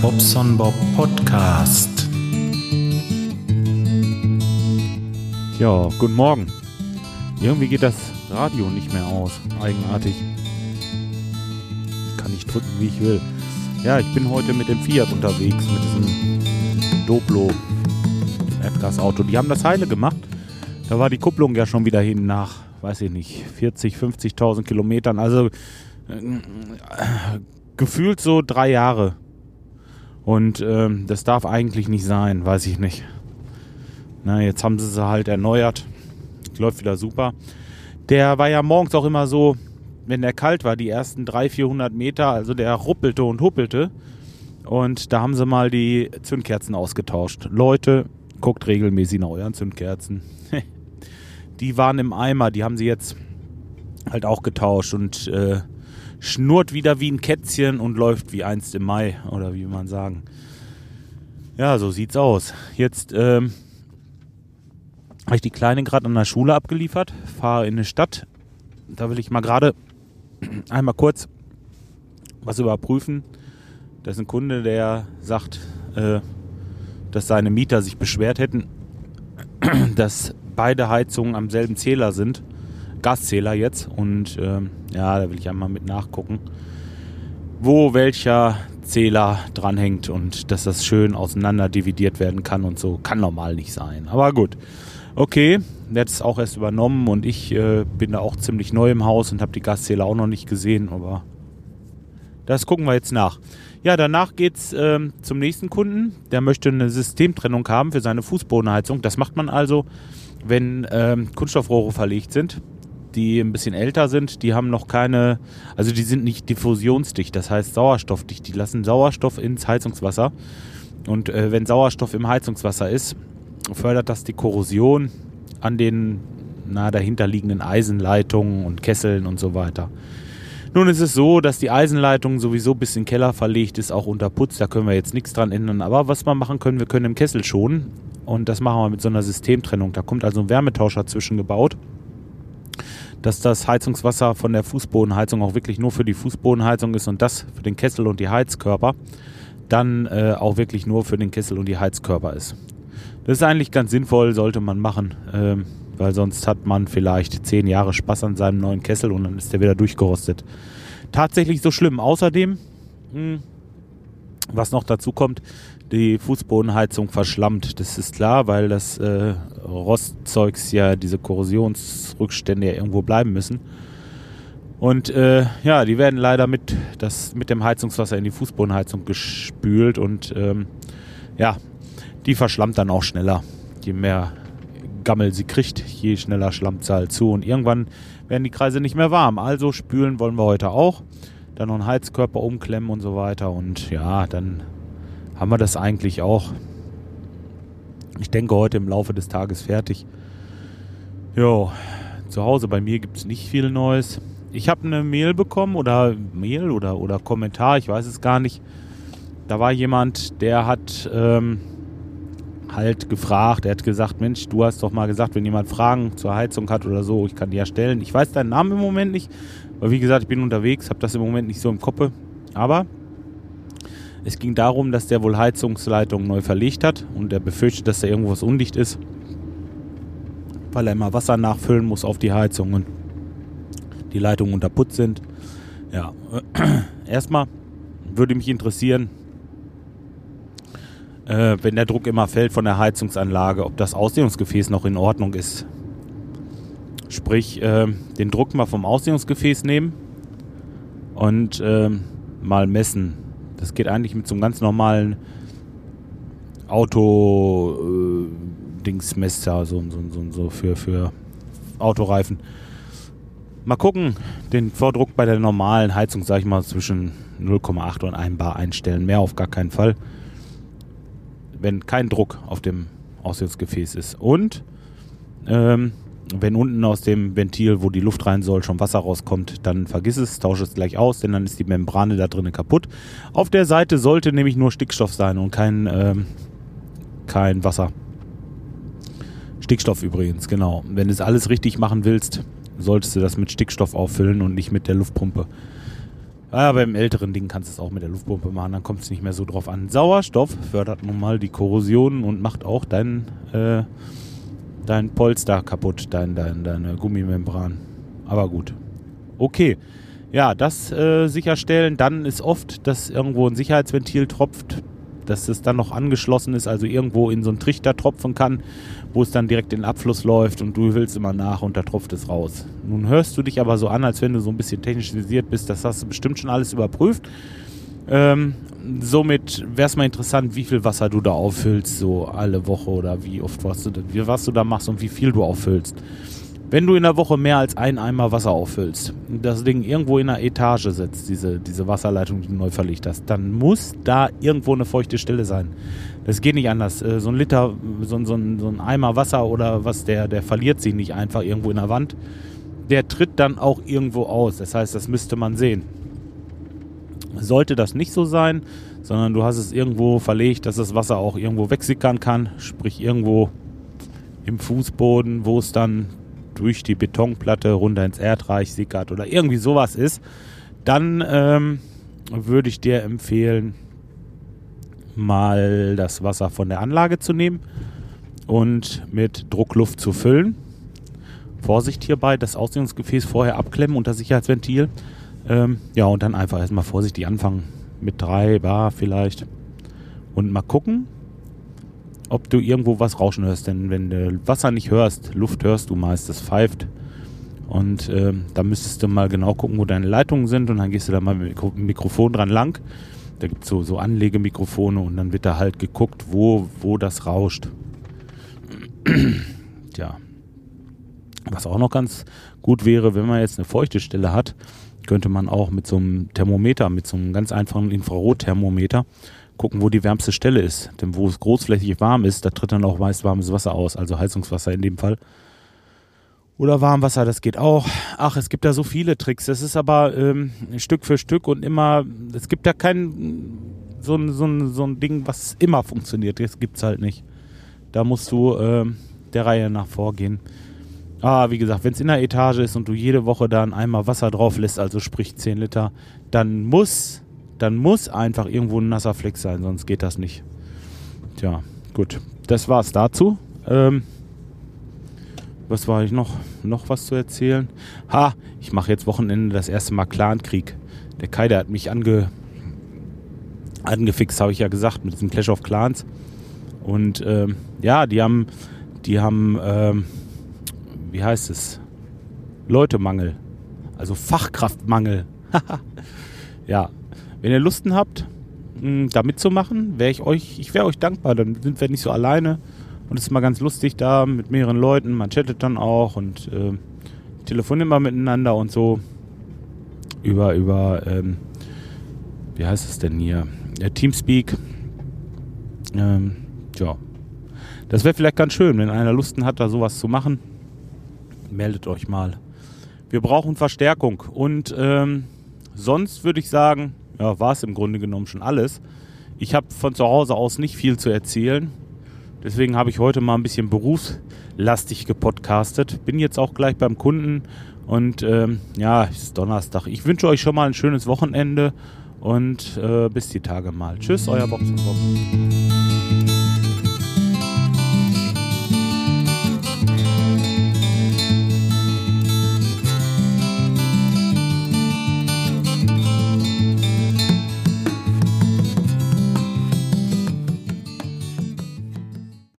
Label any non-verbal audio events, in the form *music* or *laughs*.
Bobson Bob Podcast. Ja, guten Morgen. Irgendwie geht das Radio nicht mehr aus. Eigenartig. Kann ich drücken, wie ich will. Ja, ich bin heute mit dem Fiat unterwegs, mit diesem Doblo Erdgasauto. Die haben das heile gemacht. Da war die Kupplung ja schon wieder hin nach, weiß ich nicht, 40, 50.000 Kilometern. Also äh, gefühlt so drei Jahre. Und ähm, das darf eigentlich nicht sein, weiß ich nicht. Na, jetzt haben sie sie halt erneuert. Läuft wieder super. Der war ja morgens auch immer so, wenn der kalt war, die ersten 300, 400 Meter, also der ruppelte und huppelte. Und da haben sie mal die Zündkerzen ausgetauscht. Leute, guckt regelmäßig nach euren Zündkerzen. *laughs* die waren im Eimer, die haben sie jetzt halt auch getauscht und äh, schnurrt wieder wie ein Kätzchen und läuft wie einst im Mai, oder wie man sagen. Ja, so sieht's aus. Jetzt ähm, habe ich die Kleine gerade an der Schule abgeliefert, fahre in eine Stadt. Da will ich mal gerade *clears throat* einmal kurz was überprüfen. Da ist ein Kunde, der sagt, äh, dass seine Mieter sich beschwert hätten, *clears throat* dass beide Heizungen am selben Zähler sind. Gaszähler jetzt. Und ähm, ja, da will ich einmal mit nachgucken, wo welcher Zähler dranhängt und dass das schön auseinander dividiert werden kann und so. Kann normal nicht sein. Aber gut. Okay, jetzt auch erst übernommen und ich äh, bin da auch ziemlich neu im Haus und habe die Gaszähler auch noch nicht gesehen, aber das gucken wir jetzt nach. Ja, danach geht's ähm, zum nächsten Kunden. Der möchte eine Systemtrennung haben für seine Fußbodenheizung. Das macht man also, wenn ähm, Kunststoffrohre verlegt sind die ein bisschen älter sind, die haben noch keine, also die sind nicht diffusionsdicht, das heißt sauerstoffdicht. Die lassen Sauerstoff ins Heizungswasser. Und äh, wenn Sauerstoff im Heizungswasser ist, fördert das die Korrosion an den na, dahinterliegenden Eisenleitungen und Kesseln und so weiter. Nun ist es so, dass die Eisenleitung sowieso bis in den Keller verlegt ist, auch unter Putz, da können wir jetzt nichts dran ändern. Aber was wir machen können, wir können im Kessel schonen und das machen wir mit so einer Systemtrennung. Da kommt also ein Wärmetauscher zwischengebaut dass das Heizungswasser von der Fußbodenheizung auch wirklich nur für die Fußbodenheizung ist und das für den Kessel und die Heizkörper dann äh, auch wirklich nur für den Kessel und die Heizkörper ist. Das ist eigentlich ganz sinnvoll, sollte man machen, äh, weil sonst hat man vielleicht zehn Jahre Spaß an seinem neuen Kessel und dann ist der wieder durchgerostet. Tatsächlich so schlimm. Außerdem, mh, hm, was noch dazu kommt, die Fußbodenheizung verschlammt. Das ist klar, weil das äh, Rostzeugs ja diese Korrosionsrückstände ja irgendwo bleiben müssen. Und äh, ja, die werden leider mit, das, mit dem Heizungswasser in die Fußbodenheizung gespült und ähm, ja, die verschlammt dann auch schneller. Je mehr Gammel sie kriegt, je schneller schlammt sie halt zu und irgendwann werden die Kreise nicht mehr warm. Also spülen wollen wir heute auch. Dann noch einen Heizkörper umklemmen und so weiter und ja, dann haben wir das eigentlich auch. Ich denke heute im Laufe des Tages fertig. Jo, zu Hause bei mir gibt es nicht viel Neues. Ich habe eine Mail bekommen oder Mail oder, oder Kommentar, ich weiß es gar nicht. Da war jemand, der hat ähm, halt gefragt, er hat gesagt, Mensch, du hast doch mal gesagt, wenn jemand Fragen zur Heizung hat oder so, ich kann die ja stellen. Ich weiß deinen Namen im Moment nicht, weil wie gesagt, ich bin unterwegs, habe das im Moment nicht so im Kopf. Aber es ging darum, dass der wohl Heizungsleitung neu verlegt hat und er befürchtet, dass da irgendwas undicht ist, weil er immer Wasser nachfüllen muss auf die Heizung und die Leitungen unter Putz sind. Ja, *clears throat* erstmal würde mich interessieren, äh, wenn der Druck immer fällt von der Heizungsanlage, ob das Ausdehnungsgefäß noch in Ordnung ist. Sprich, äh, den Druck mal vom Ausdehnungsgefäß nehmen und äh, mal messen, das geht eigentlich mit so einem ganz normalen Auto-Dingsmesser, äh, so, so, so, so für, für Autoreifen. Mal gucken, den Vordruck bei der normalen Heizung, sag ich mal, zwischen 0,8 und 1 Bar einstellen. Mehr auf gar keinen Fall. Wenn kein Druck auf dem Ausgangsgefäß ist. Und ähm, wenn unten aus dem Ventil, wo die Luft rein soll, schon Wasser rauskommt, dann vergiss es, tausche es gleich aus, denn dann ist die Membrane da drinnen kaputt. Auf der Seite sollte nämlich nur Stickstoff sein und kein, ähm, kein Wasser. Stickstoff übrigens, genau. Wenn du es alles richtig machen willst, solltest du das mit Stickstoff auffüllen und nicht mit der Luftpumpe. Ah, beim älteren Ding kannst du es auch mit der Luftpumpe machen, dann kommt es nicht mehr so drauf an. Sauerstoff fördert nun mal die Korrosion und macht auch dein, äh, dein Polster kaputt, dein, dein, deine Gummimembran. Aber gut. Okay. Ja, das äh, sicherstellen. Dann ist oft, dass irgendwo ein Sicherheitsventil tropft, dass es dann noch angeschlossen ist, also irgendwo in so einen Trichter tropfen kann, wo es dann direkt in den Abfluss läuft und du willst immer nach und da tropft es raus. Nun hörst du dich aber so an, als wenn du so ein bisschen technisiert bist, das hast du bestimmt schon alles überprüft. Ähm, somit wäre es mal interessant, wie viel Wasser du da auffüllst, so alle Woche oder wie oft was du, was du da machst und wie viel du auffüllst. Wenn du in der Woche mehr als einen Eimer Wasser auffüllst, das Ding irgendwo in einer Etage setzt, diese, diese Wasserleitung, die du neu verlegt hast, dann muss da irgendwo eine feuchte Stelle sein. Das geht nicht anders. Äh, so ein Liter, so, so, so ein Eimer Wasser oder was, der, der verliert sich nicht einfach irgendwo in der Wand. Der tritt dann auch irgendwo aus. Das heißt, das müsste man sehen. Sollte das nicht so sein, sondern du hast es irgendwo verlegt, dass das Wasser auch irgendwo wegsickern kann, sprich irgendwo im Fußboden, wo es dann durch die Betonplatte runter ins Erdreich sickert oder irgendwie sowas ist, dann ähm, würde ich dir empfehlen, mal das Wasser von der Anlage zu nehmen und mit Druckluft zu füllen. Vorsicht hierbei, das Ausdehnungsgefäß vorher abklemmen unter Sicherheitsventil. Ähm, ja, und dann einfach erstmal vorsichtig anfangen mit drei Bar vielleicht und mal gucken, ob du irgendwo was rauschen hörst. Denn wenn du Wasser nicht hörst, Luft hörst du meist, das pfeift. Und äh, da müsstest du mal genau gucken, wo deine Leitungen sind und dann gehst du da mal mit dem Mikrofon dran lang. Da gibt es so, so Anlegemikrofone und dann wird da halt geguckt, wo, wo das rauscht. *clears throat* Tja. Was auch noch ganz gut wäre, wenn man jetzt eine feuchte Stelle hat, könnte man auch mit so einem Thermometer, mit so einem ganz einfachen Infrarotthermometer gucken, wo die wärmste Stelle ist. Denn wo es großflächig warm ist, da tritt dann auch meist warmes Wasser aus, also Heizungswasser in dem Fall. Oder Warmwasser, das geht auch. Ach, es gibt da so viele Tricks. Das ist aber ähm, Stück für Stück und immer, es gibt da kein so ein, so so ein Ding, was immer funktioniert. Das gibt es halt nicht. Da musst du ähm, der Reihe nach vorgehen. Ah, wie gesagt, wenn es in der Etage ist und du jede Woche da einmal Wasser drauf lässt, also sprich 10 Liter, dann muss dann muss einfach irgendwo ein nasser Fleck sein, sonst geht das nicht. Tja, gut. Das war's dazu. Ähm, was war ich noch? Noch was zu erzählen? Ha, ich mache jetzt Wochenende das erste Mal Clankrieg. Der Kai, der hat mich ange, angefixt, habe ich ja gesagt, mit diesem Clash of Clans. Und ähm, ja, die haben, die haben, ähm, wie heißt es? Leutemangel. Also Fachkraftmangel. *laughs* ja, wenn ihr Lusten habt, hm, da mitzumachen, wäre ich euch, ich wäre euch dankbar. Dann sind wir nicht so alleine. Und es ist mal ganz lustig da mit mehreren Leuten. Man chattet dann auch und äh, telefoniert mal miteinander und so. Über, über, ähm, wie heißt es denn hier? Ja, Teamspeak. Ähm, ja. Das wäre vielleicht ganz schön, wenn einer Lusten hat, da sowas zu machen. Meldet euch mal. Wir brauchen Verstärkung. Und ähm, sonst würde ich sagen, ja, war es im Grunde genommen schon alles. Ich habe von zu Hause aus nicht viel zu erzählen. Deswegen habe ich heute mal ein bisschen berufslastig gepodcastet. Bin jetzt auch gleich beim Kunden und ähm, ja, es ist Donnerstag. Ich wünsche euch schon mal ein schönes Wochenende und äh, bis die Tage mal. Tschüss, euer Bob.